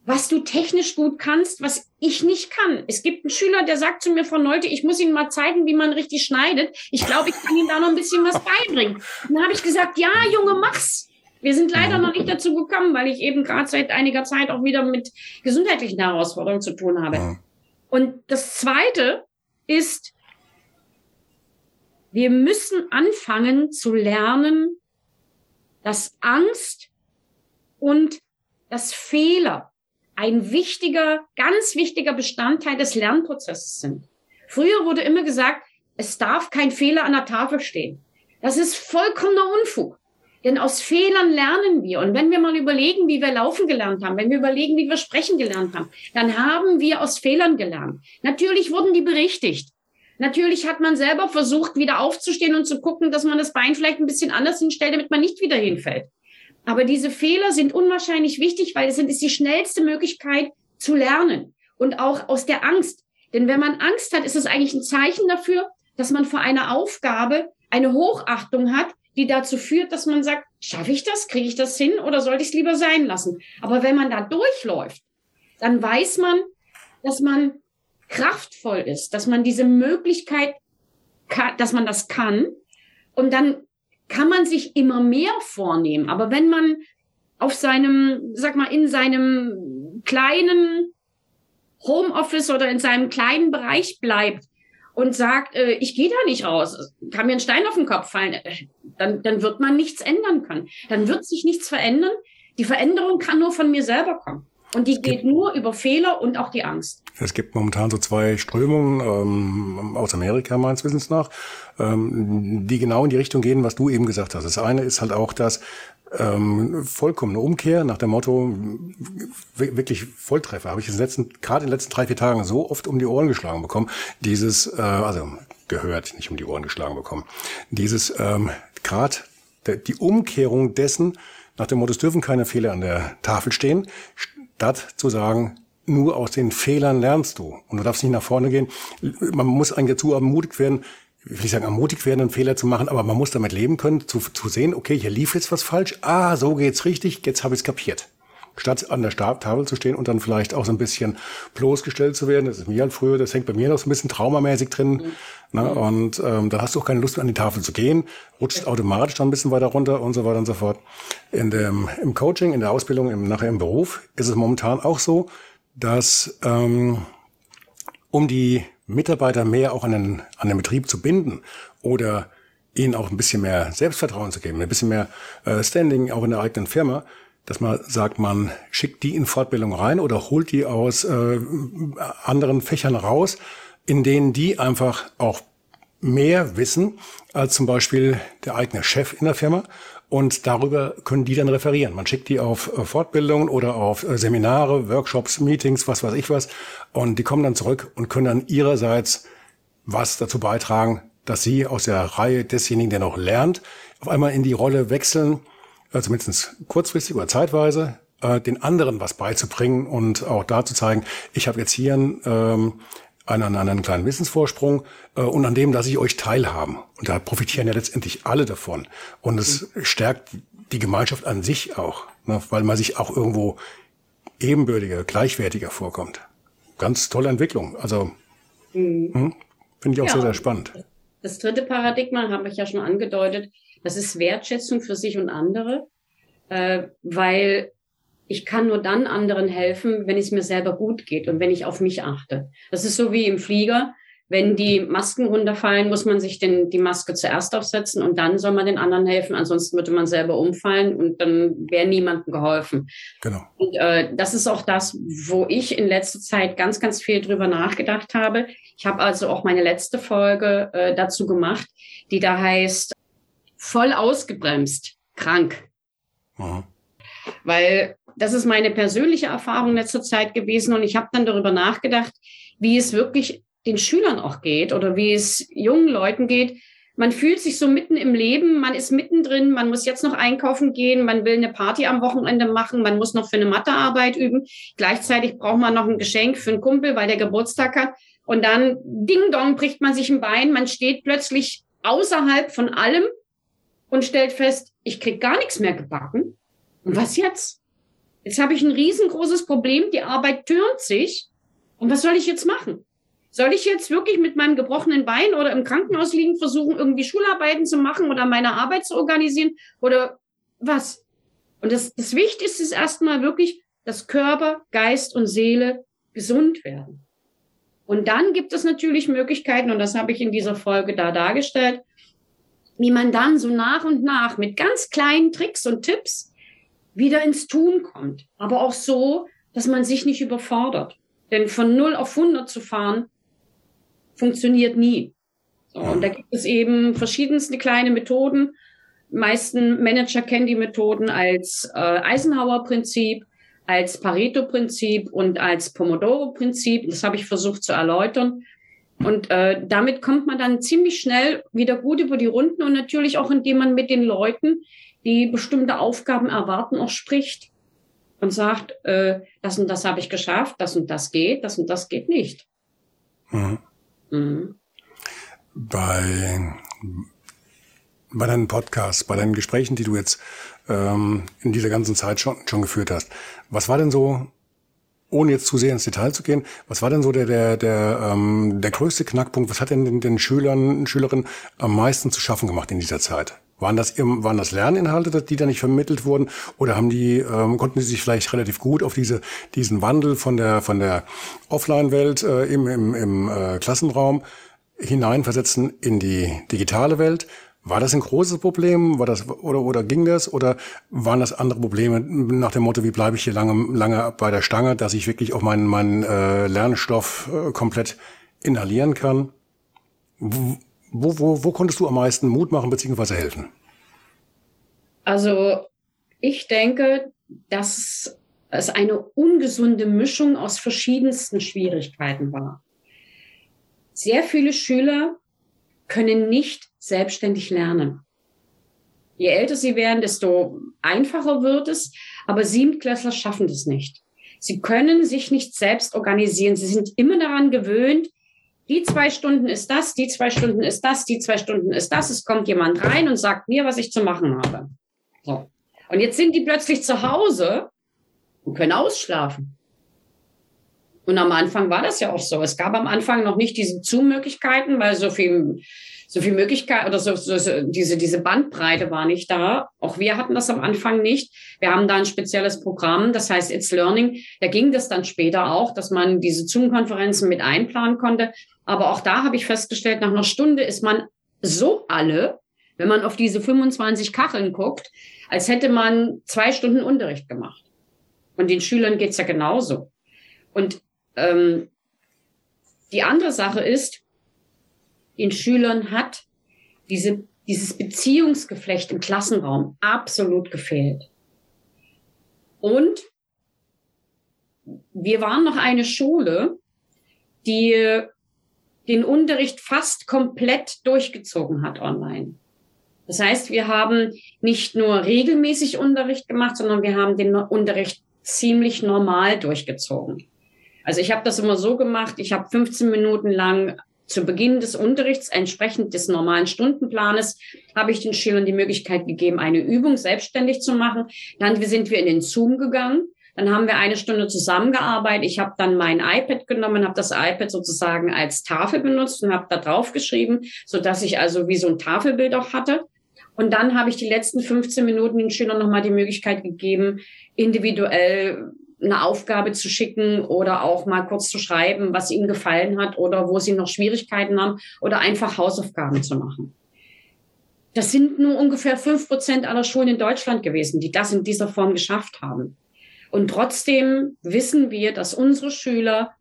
was du technisch gut kannst, was ich nicht kann. Es gibt einen Schüler, der sagt zu mir von heute, ich muss ihm mal zeigen, wie man richtig schneidet. Ich glaube, ich kann ihm da noch ein bisschen was beibringen. Und dann habe ich gesagt, ja, Junge, mach's. Wir sind leider noch nicht dazu gekommen, weil ich eben gerade seit einiger Zeit auch wieder mit gesundheitlichen Herausforderungen zu tun habe. Und das Zweite ist, wir müssen anfangen zu lernen, dass Angst und das Fehler ein wichtiger, ganz wichtiger Bestandteil des Lernprozesses sind. Früher wurde immer gesagt, es darf kein Fehler an der Tafel stehen. Das ist vollkommener Unfug. Denn aus Fehlern lernen wir. Und wenn wir mal überlegen, wie wir laufen gelernt haben, wenn wir überlegen, wie wir sprechen gelernt haben, dann haben wir aus Fehlern gelernt. Natürlich wurden die berichtigt. Natürlich hat man selber versucht, wieder aufzustehen und zu gucken, dass man das Bein vielleicht ein bisschen anders hinstellt, damit man nicht wieder hinfällt. Aber diese Fehler sind unwahrscheinlich wichtig, weil es ist die schnellste Möglichkeit zu lernen und auch aus der Angst. Denn wenn man Angst hat, ist es eigentlich ein Zeichen dafür, dass man vor einer Aufgabe eine Hochachtung hat, die dazu führt, dass man sagt, schaffe ich das, kriege ich das hin oder sollte ich es lieber sein lassen? Aber wenn man da durchläuft, dann weiß man, dass man kraftvoll ist, dass man diese Möglichkeit, dass man das kann. Und dann kann man sich immer mehr vornehmen. Aber wenn man auf seinem, sag mal, in seinem kleinen Homeoffice oder in seinem kleinen Bereich bleibt und sagt, äh, ich gehe da nicht raus, kann mir ein Stein auf den Kopf fallen, äh, dann, dann wird man nichts ändern können. Dann wird sich nichts verändern. Die Veränderung kann nur von mir selber kommen. Und die geht nur über Fehler und auch die Angst. Es gibt momentan so zwei Strömungen ähm, aus Amerika meines Wissens nach, ähm, die genau in die Richtung gehen, was du eben gesagt hast. Das eine ist halt auch das ähm, vollkommene Umkehr nach dem Motto wirklich Volltreffer. Habe ich in den letzten, gerade in den letzten drei vier Tagen so oft um die Ohren geschlagen bekommen. Dieses, äh, also gehört, nicht um die Ohren geschlagen bekommen. Dieses ähm, gerade die Umkehrung dessen nach dem Motto, es dürfen keine Fehler an der Tafel stehen statt zu sagen, nur aus den Fehlern lernst du. Und du darfst nicht nach vorne gehen. Man muss eigentlich dazu ermutigt werden, ich will sagen ermutigt werden, einen Fehler zu machen, aber man muss damit leben können, zu, zu sehen, okay, hier lief jetzt was falsch, ah, so geht's richtig, jetzt habe ich es kapiert statt an der Tafel zu stehen und dann vielleicht auch so ein bisschen bloßgestellt zu werden. Das ist mir halt früher, das hängt bei mir noch so ein bisschen traumamäßig drin. Mhm. Ne? Und ähm, dann hast du auch keine Lust mehr an die Tafel zu gehen, rutscht automatisch dann ein bisschen weiter runter und so weiter und so fort. In dem, Im Coaching, in der Ausbildung, im, nachher im Beruf ist es momentan auch so, dass ähm, um die Mitarbeiter mehr auch an den, an den Betrieb zu binden oder ihnen auch ein bisschen mehr Selbstvertrauen zu geben, ein bisschen mehr äh, Standing auch in der eigenen Firma, dass man sagt, man schickt die in Fortbildung rein oder holt die aus äh, anderen Fächern raus, in denen die einfach auch mehr wissen als zum Beispiel der eigene Chef in der Firma. Und darüber können die dann referieren. Man schickt die auf äh, Fortbildungen oder auf äh, Seminare, Workshops, Meetings, was weiß ich was. Und die kommen dann zurück und können dann ihrerseits was dazu beitragen, dass sie aus der Reihe desjenigen, der noch lernt, auf einmal in die Rolle wechseln, äh, zumindest kurzfristig oder zeitweise, äh, den anderen was beizubringen und auch da zu zeigen, ich habe jetzt hier einen, ähm, einen, einen kleinen Wissensvorsprung äh, und an dem lasse ich euch teilhaben. Und da profitieren ja letztendlich alle davon. Und es mhm. stärkt die Gemeinschaft an sich auch, ne, weil man sich auch irgendwo ebenbürtiger, gleichwertiger vorkommt. Ganz tolle Entwicklung. Also mhm. Hm, finde ich auch ja, sehr, sehr spannend. Das dritte Paradigma habe ich ja schon angedeutet, das ist Wertschätzung für sich und andere, äh, weil ich kann nur dann anderen helfen, wenn es mir selber gut geht und wenn ich auf mich achte. Das ist so wie im Flieger. Wenn die Masken runterfallen, muss man sich den, die Maske zuerst aufsetzen und dann soll man den anderen helfen. Ansonsten würde man selber umfallen und dann wäre niemandem geholfen. Genau. Und äh, das ist auch das, wo ich in letzter Zeit ganz, ganz viel drüber nachgedacht habe. Ich habe also auch meine letzte Folge äh, dazu gemacht, die da heißt voll ausgebremst, krank. Mhm. Weil das ist meine persönliche Erfahrung in letzter Zeit gewesen und ich habe dann darüber nachgedacht, wie es wirklich den Schülern auch geht oder wie es jungen Leuten geht. Man fühlt sich so mitten im Leben, man ist mittendrin, man muss jetzt noch einkaufen gehen, man will eine Party am Wochenende machen, man muss noch für eine Mathearbeit üben. Gleichzeitig braucht man noch ein Geschenk für einen Kumpel, weil der Geburtstag hat. Und dann, ding dong, bricht man sich ein Bein, man steht plötzlich außerhalb von allem und stellt fest, ich krieg gar nichts mehr gebacken. Und was jetzt? Jetzt habe ich ein riesengroßes Problem, die Arbeit türmt sich. Und was soll ich jetzt machen? Soll ich jetzt wirklich mit meinem gebrochenen Bein oder im Krankenhaus liegen versuchen, irgendwie Schularbeiten zu machen oder meine Arbeit zu organisieren oder was? Und das, das Wichtigste ist erstmal wirklich, dass Körper, Geist und Seele gesund werden. Und dann gibt es natürlich Möglichkeiten, und das habe ich in dieser Folge da dargestellt, wie man dann so nach und nach mit ganz kleinen Tricks und Tipps wieder ins Tun kommt. Aber auch so, dass man sich nicht überfordert. Denn von 0 auf 100 zu fahren, funktioniert nie. So, und da gibt es eben verschiedenste kleine Methoden. Die meisten Manager kennen die Methoden als äh, Eisenhower-Prinzip, als Pareto-Prinzip und als Pomodoro-Prinzip. Das habe ich versucht zu erläutern. Und äh, damit kommt man dann ziemlich schnell wieder gut über die Runden und natürlich auch, indem man mit den Leuten, die bestimmte Aufgaben erwarten, auch spricht und sagt, äh, das und das habe ich geschafft, das und das geht, das und das geht nicht. Mhm. Mhm. Bei, bei deinen Podcasts, bei deinen Gesprächen, die du jetzt ähm, in dieser ganzen Zeit schon, schon geführt hast, was war denn so ohne jetzt zu sehr ins Detail zu gehen, was war denn so der, der, der, ähm, der größte Knackpunkt? Was hat denn den, den Schülern Schülerinnen am meisten zu schaffen gemacht in dieser Zeit? Waren das, waren das Lerninhalte, die da nicht vermittelt wurden? Oder haben die, ähm, konnten die sich vielleicht relativ gut auf diese, diesen Wandel von der, von der Offline-Welt äh, im, im, im äh, Klassenraum hineinversetzen in die digitale Welt? War das ein großes Problem? War das, oder, oder ging das? Oder waren das andere Probleme nach dem Motto, wie bleibe ich hier lange, lange bei der Stange, dass ich wirklich auch meinen, meinen äh, Lernstoff äh, komplett inhalieren kann? Wo, wo, wo konntest du am meisten Mut machen bzw. helfen? Also ich denke, dass es eine ungesunde Mischung aus verschiedensten Schwierigkeiten war. Sehr viele Schüler können nicht selbstständig lernen. Je älter sie werden, desto einfacher wird es, aber Siebtklässler schaffen das nicht. Sie können sich nicht selbst organisieren. Sie sind immer daran gewöhnt, die zwei Stunden ist das, die zwei Stunden ist das, die zwei Stunden ist das. Es kommt jemand rein und sagt mir, was ich zu machen habe. So. Und jetzt sind die plötzlich zu Hause und können ausschlafen. Und am Anfang war das ja auch so. Es gab am Anfang noch nicht diese Zoom-Möglichkeiten, weil so viel, so viel Möglichkeit oder so, so, so, diese, diese Bandbreite war nicht da. Auch wir hatten das am Anfang nicht. Wir haben da ein spezielles Programm, das heißt It's Learning. Da ging das dann später auch, dass man diese Zoom-Konferenzen mit einplanen konnte. Aber auch da habe ich festgestellt, nach einer Stunde ist man so alle, wenn man auf diese 25 Kacheln guckt, als hätte man zwei Stunden Unterricht gemacht. Und den Schülern geht's ja genauso. Und ähm, die andere Sache ist, den Schülern hat diese, dieses Beziehungsgeflecht im Klassenraum absolut gefehlt. Und wir waren noch eine Schule, die den Unterricht fast komplett durchgezogen hat online. Das heißt, wir haben nicht nur regelmäßig Unterricht gemacht, sondern wir haben den Unterricht ziemlich normal durchgezogen. Also ich habe das immer so gemacht, ich habe 15 Minuten lang zu Beginn des Unterrichts, entsprechend des normalen Stundenplanes, habe ich den Schülern die Möglichkeit gegeben, eine Übung selbstständig zu machen. Dann sind wir in den Zoom gegangen. Dann haben wir eine Stunde zusammengearbeitet. Ich habe dann mein iPad genommen, habe das iPad sozusagen als Tafel benutzt und habe da drauf geschrieben, so dass ich also wie so ein Tafelbild auch hatte. Und dann habe ich die letzten 15 Minuten den Schülern nochmal die Möglichkeit gegeben, individuell eine Aufgabe zu schicken oder auch mal kurz zu schreiben, was ihnen gefallen hat oder wo sie noch Schwierigkeiten haben oder einfach Hausaufgaben zu machen. Das sind nur ungefähr fünf Prozent aller Schulen in Deutschland gewesen, die das in dieser Form geschafft haben. Und trotzdem wissen wir, dass unsere Schüler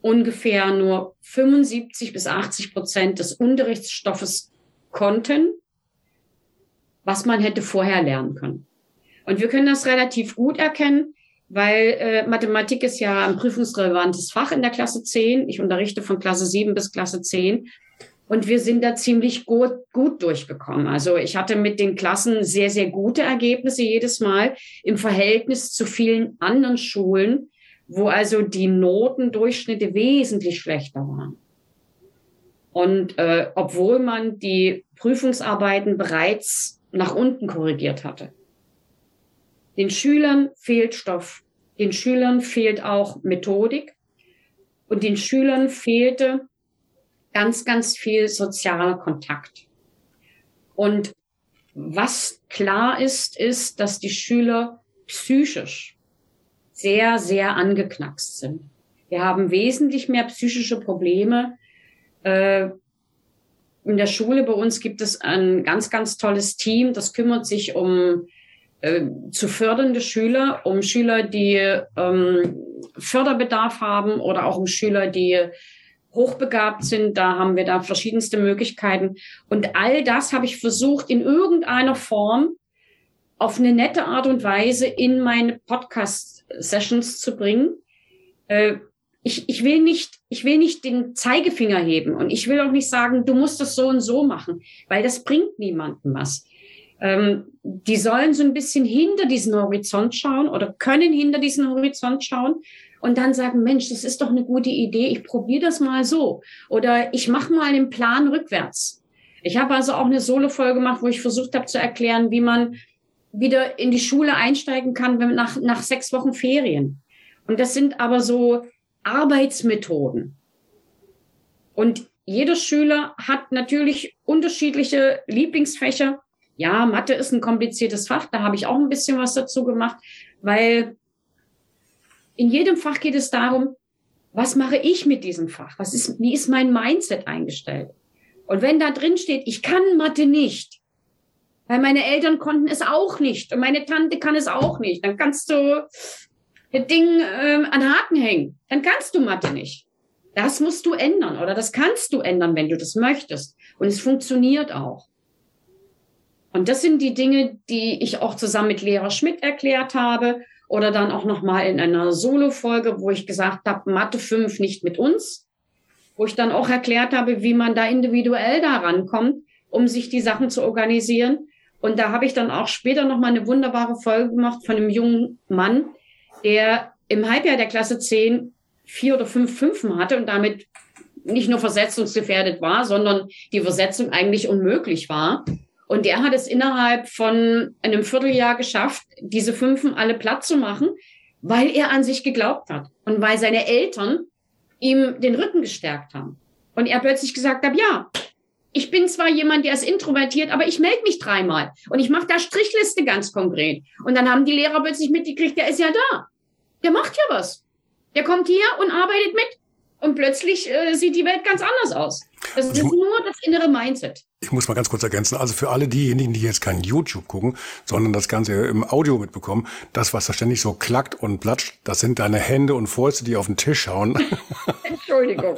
ungefähr nur 75 bis 80 Prozent des Unterrichtsstoffes konnten, was man hätte vorher lernen können. Und wir können das relativ gut erkennen, weil äh, Mathematik ist ja ein prüfungsrelevantes Fach in der Klasse 10. Ich unterrichte von Klasse 7 bis Klasse 10. Und wir sind da ziemlich gut, gut durchgekommen. Also ich hatte mit den Klassen sehr, sehr gute Ergebnisse jedes Mal im Verhältnis zu vielen anderen Schulen, wo also die Notendurchschnitte wesentlich schlechter waren. Und äh, obwohl man die Prüfungsarbeiten bereits nach unten korrigiert hatte. Den Schülern fehlt Stoff. Den Schülern fehlt auch Methodik. Und den Schülern fehlte ganz, ganz viel sozialer Kontakt. Und was klar ist, ist, dass die Schüler psychisch sehr, sehr angeknackst sind. Wir haben wesentlich mehr psychische Probleme. Äh, in der Schule bei uns gibt es ein ganz, ganz tolles Team, das kümmert sich um äh, zu fördernde Schüler, um Schüler, die ähm, Förderbedarf haben oder auch um Schüler, die hochbegabt sind. Da haben wir da verschiedenste Möglichkeiten. Und all das habe ich versucht, in irgendeiner Form auf eine nette Art und Weise in meine Podcast-Sessions zu bringen. Äh, ich, ich will nicht, ich will nicht den Zeigefinger heben und ich will auch nicht sagen, du musst das so und so machen, weil das bringt niemandem was. Ähm, die sollen so ein bisschen hinter diesen Horizont schauen oder können hinter diesen Horizont schauen und dann sagen, Mensch, das ist doch eine gute Idee, ich probiere das mal so. Oder ich mache mal einen Plan rückwärts. Ich habe also auch eine Solo-Folge gemacht, wo ich versucht habe zu erklären, wie man wieder in die Schule einsteigen kann wenn, nach, nach sechs Wochen Ferien. Und das sind aber so Arbeitsmethoden. Und jeder Schüler hat natürlich unterschiedliche Lieblingsfächer. Ja, Mathe ist ein kompliziertes Fach, da habe ich auch ein bisschen was dazu gemacht, weil in jedem Fach geht es darum, was mache ich mit diesem Fach? Was ist, wie ist mein Mindset eingestellt? Und wenn da drin steht, ich kann Mathe nicht, weil meine Eltern konnten es auch nicht und meine Tante kann es auch nicht, dann kannst du das Ding ähm, an Haken hängen. Dann kannst du Mathe nicht. Das musst du ändern oder das kannst du ändern, wenn du das möchtest. Und es funktioniert auch. Und das sind die Dinge, die ich auch zusammen mit Lehrer Schmidt erklärt habe oder dann auch nochmal in einer Solo-Folge, wo ich gesagt habe, Mathe 5 nicht mit uns, wo ich dann auch erklärt habe, wie man da individuell da rankommt, um sich die Sachen zu organisieren. Und da habe ich dann auch später nochmal eine wunderbare Folge gemacht von einem jungen Mann, der im Halbjahr der Klasse 10 vier oder fünf Fünfen hatte und damit nicht nur versetzungsgefährdet war, sondern die Versetzung eigentlich unmöglich war. Und der hat es innerhalb von einem Vierteljahr geschafft, diese Fünfen alle platt zu machen, weil er an sich geglaubt hat und weil seine Eltern ihm den Rücken gestärkt haben. Und er plötzlich gesagt hat, ja, ich bin zwar jemand, der ist introvertiert, aber ich melde mich dreimal und ich mache da Strichliste ganz konkret. Und dann haben die Lehrer plötzlich mitgekriegt, der ist ja da. Der macht ja was. Der kommt hier und arbeitet mit und plötzlich äh, sieht die Welt ganz anders aus. Das ist nur das innere Mindset. Ich muss mal ganz kurz ergänzen. Also für alle diejenigen, die jetzt kein YouTube gucken, sondern das Ganze im Audio mitbekommen, das, was da ständig so klackt und platscht, das sind deine Hände und Fäuste, die auf den Tisch hauen. Entschuldigung.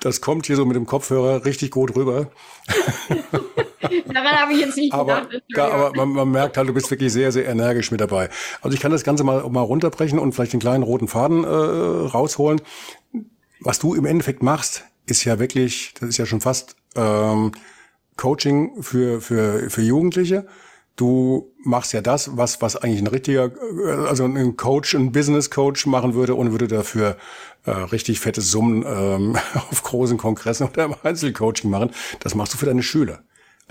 Das kommt hier so mit dem Kopfhörer richtig gut rüber. Daran habe ich jetzt nicht aber, gedacht. Ja, aber man, man, merkt halt, du bist wirklich sehr, sehr energisch mit dabei. Also ich kann das Ganze mal, mal runterbrechen und vielleicht den kleinen roten Faden äh, rausholen. Was du im Endeffekt machst, ist ja wirklich, das ist ja schon fast ähm, Coaching für, für, für Jugendliche. Du machst ja das, was, was eigentlich ein richtiger, äh, also ein Coach, ein Business Coach machen würde und würde dafür äh, richtig fette Summen ähm, auf großen Kongressen oder im Einzelcoaching machen. Das machst du für deine Schüler.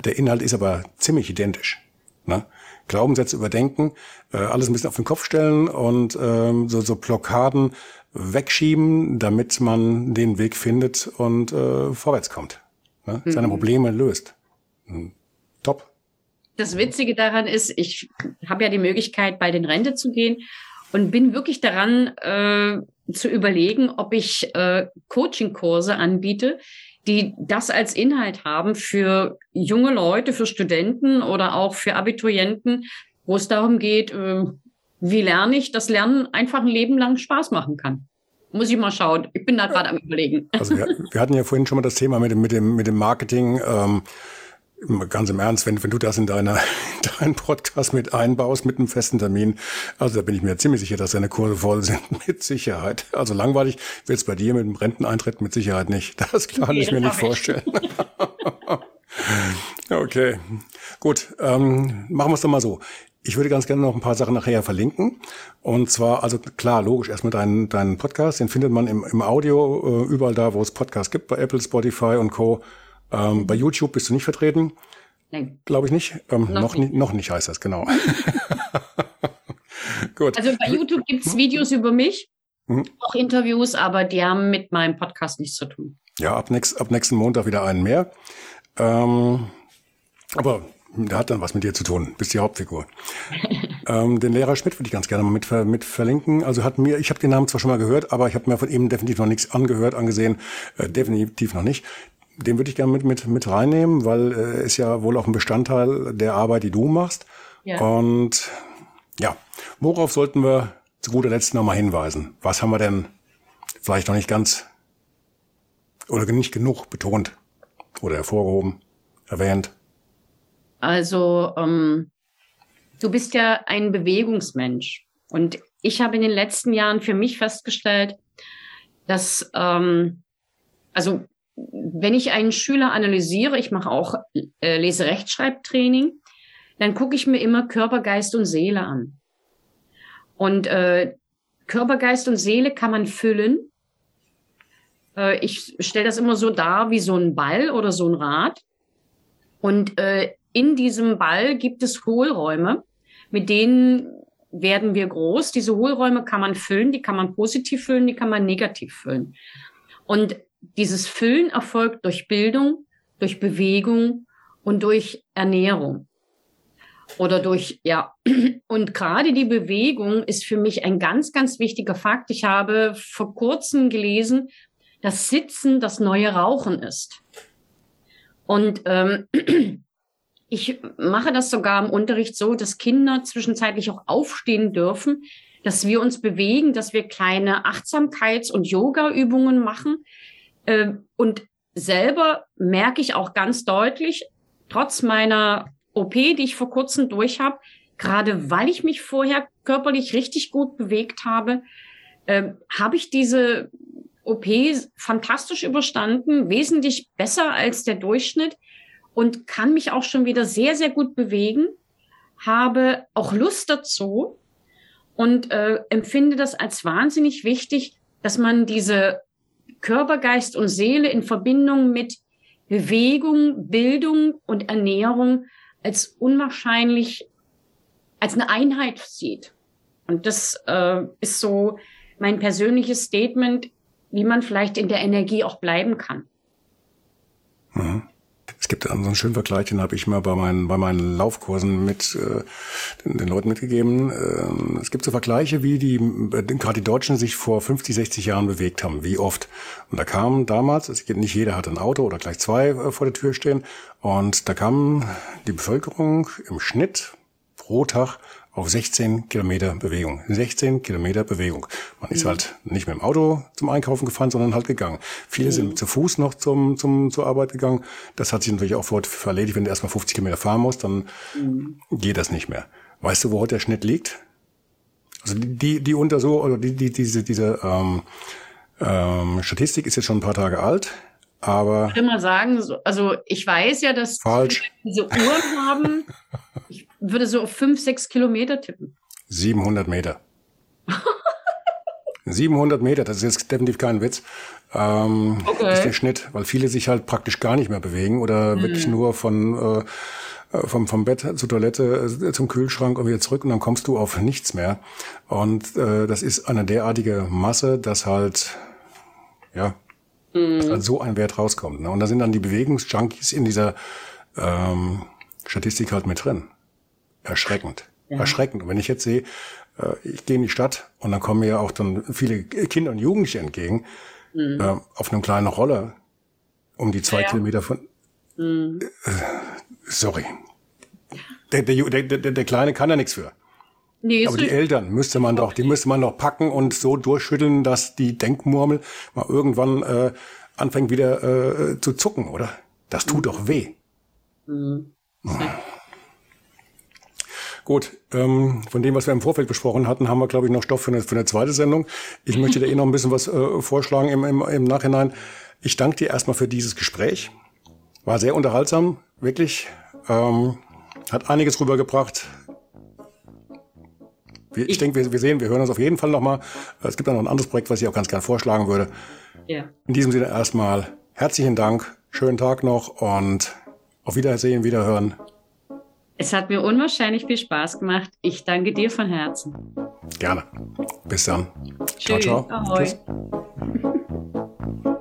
Der Inhalt ist aber ziemlich identisch. Ne? Glaubenssätze überdenken, äh, alles ein bisschen auf den Kopf stellen und ähm, so, so Blockaden wegschieben, damit man den Weg findet und äh, vorwärts kommt. Ne? Seine mhm. Probleme löst. Mhm. Top. Das Witzige daran ist, ich habe ja die Möglichkeit, bei den Rente zu gehen und bin wirklich daran äh, zu überlegen, ob ich äh, Coaching-Kurse anbiete, die das als Inhalt haben für junge Leute, für Studenten oder auch für Abiturienten, wo es darum geht, äh, wie lerne ich, dass Lernen einfach ein Leben lang Spaß machen kann. Muss ich mal schauen. Ich bin da gerade am Überlegen. Also wir, wir, hatten ja vorhin schon mal das Thema mit dem, mit dem, mit dem Marketing. Ähm, ganz im Ernst, wenn, wenn du das in deiner, deinen Podcast mit einbaust, mit einem festen Termin, also da bin ich mir ziemlich sicher, dass deine Kurse voll sind, mit Sicherheit. Also langweilig wird es bei dir mit dem Renteneintritt mit Sicherheit nicht. Das kann nee, ich mir nicht vorstellen. okay, gut, ähm, machen wir es doch mal so. Ich würde ganz gerne noch ein paar Sachen nachher verlinken. Und zwar, also klar, logisch, erstmal deinen, deinen Podcast, den findet man im, im Audio, äh, überall da, wo es Podcasts gibt, bei Apple, Spotify und Co. Ähm, bei YouTube bist du nicht vertreten? Nein. Glaube ich nicht. Ähm, noch, noch, nicht. noch nicht heißt das, genau. Gut. Also bei YouTube gibt es Videos über mich, mhm. auch Interviews, aber die haben mit meinem Podcast nichts zu tun. Ja, ab, nächst, ab nächsten Montag wieder einen mehr. Ähm, aber der hat dann was mit dir zu tun, bist die Hauptfigur. ähm, den Lehrer Schmidt würde ich ganz gerne mal mit, mit verlinken. Also hat mir, ich habe den Namen zwar schon mal gehört, aber ich habe mir von ihm definitiv noch nichts angehört, angesehen, äh, definitiv noch nicht den würde ich gerne mit, mit, mit reinnehmen, weil äh, ist ja wohl auch ein Bestandteil der Arbeit, die du machst. Ja. Und ja, worauf sollten wir zu guter Letzt nochmal hinweisen? Was haben wir denn vielleicht noch nicht ganz oder nicht genug betont oder hervorgehoben, erwähnt? Also, ähm, du bist ja ein Bewegungsmensch. Und ich habe in den letzten Jahren für mich festgestellt, dass, ähm, also wenn ich einen Schüler analysiere, ich mache auch äh, Leserechtschreibtraining, dann gucke ich mir immer Körper, Geist und Seele an. Und äh, Körper, Geist und Seele kann man füllen. Äh, ich stelle das immer so dar wie so ein Ball oder so ein Rad. Und äh, in diesem Ball gibt es Hohlräume, mit denen werden wir groß. Diese Hohlräume kann man füllen, die kann man positiv füllen, die kann man negativ füllen. Und dieses Füllen erfolgt durch Bildung, durch Bewegung und durch Ernährung oder durch, ja, und gerade die Bewegung ist für mich ein ganz, ganz wichtiger Fakt. Ich habe vor kurzem gelesen, dass Sitzen das neue Rauchen ist. Und ähm, ich mache das sogar im Unterricht so, dass Kinder zwischenzeitlich auch aufstehen dürfen, dass wir uns bewegen, dass wir kleine Achtsamkeits- und Yoga-Übungen machen. Äh, und selber merke ich auch ganz deutlich, trotz meiner OP, die ich vor kurzem durch habe, gerade weil ich mich vorher körperlich richtig gut bewegt habe, äh, habe ich diese OP fantastisch überstanden, wesentlich besser als der Durchschnitt und kann mich auch schon wieder sehr, sehr gut bewegen, habe auch Lust dazu und äh, empfinde das als wahnsinnig wichtig, dass man diese Körper, Geist und Seele in Verbindung mit Bewegung, Bildung und Ernährung als unwahrscheinlich, als eine Einheit sieht. Und das äh, ist so mein persönliches Statement, wie man vielleicht in der Energie auch bleiben kann. Mhm. Es gibt so einen schönen Vergleich, den habe ich mal bei meinen, bei meinen Laufkursen mit äh, den, den Leuten mitgegeben. Äh, es gibt so Vergleiche, wie die äh, gerade die Deutschen sich vor 50, 60 Jahren bewegt haben, wie oft. Und da kam damals, es geht nicht jeder hatte ein Auto oder gleich zwei äh, vor der Tür stehen, und da kam die Bevölkerung im Schnitt pro Tag auf 16 Kilometer Bewegung. 16 Kilometer Bewegung. Man ist mhm. halt nicht mit dem Auto zum Einkaufen gefahren, sondern halt gegangen. Viele mhm. sind zu Fuß noch zum, zum, zur Arbeit gegangen. Das hat sich natürlich auch vor erledigt. Wenn du erstmal 50 Kilometer fahren musst, dann mhm. geht das nicht mehr. Weißt du, wo heute der Schnitt liegt? Also die, die unter so, oder die, die, diese, diese ähm, ähm, Statistik ist jetzt schon ein paar Tage alt. Aber ich würde mal sagen, also ich weiß ja, dass falsch. diese Uhren haben. Ich würde so auf fünf, sechs Kilometer tippen. 700 Meter. 700 Meter, das ist jetzt definitiv kein Witz. Ähm, okay. ist der Schnitt, weil viele sich halt praktisch gar nicht mehr bewegen oder hm. wirklich nur von äh, äh, vom, vom Bett zur Toilette, äh, zum Kühlschrank und wieder zurück und dann kommst du auf nichts mehr. Und äh, das ist eine derartige Masse, dass halt ja mhm. also so ein Wert rauskommt. Ne? Und da sind dann die Bewegungsjunkies in dieser ähm, Statistik halt mit drin. Erschreckend. Ja. Erschreckend. Und wenn ich jetzt sehe, äh, ich gehe in die Stadt und dann kommen mir auch dann viele Kinder und Jugendliche entgegen, mhm. äh, auf einem kleinen Roller, um die zwei ja. Kilometer von. Mhm. Äh, sorry. Der, der, der, der, Kleine kann da nichts für. Nee, Aber die Eltern müsste man doch, die müsste man doch packen und so durchschütteln, dass die Denkmurmel mal irgendwann äh, anfängt wieder äh, zu zucken, oder? Das tut mhm. doch weh. Mhm. Gut, ähm, von dem, was wir im Vorfeld besprochen hatten, haben wir, glaube ich, noch Stoff für eine, für eine zweite Sendung. Ich möchte dir eh noch ein bisschen was äh, vorschlagen im, im, im Nachhinein. Ich danke dir erstmal für dieses Gespräch. War sehr unterhaltsam, wirklich. Ähm, hat einiges rübergebracht. Ich denke, wir, wir sehen, wir hören uns auf jeden Fall nochmal. Es gibt da noch ein anderes Projekt, was ich auch ganz gerne vorschlagen würde. Ja. In diesem Sinne erstmal herzlichen Dank, schönen Tag noch und auf Wiedersehen, Wiederhören. Es hat mir unwahrscheinlich viel Spaß gemacht. Ich danke dir von Herzen. Gerne. Bis dann. Tschüss. Ciao, ciao. Ahoi. Tschüss.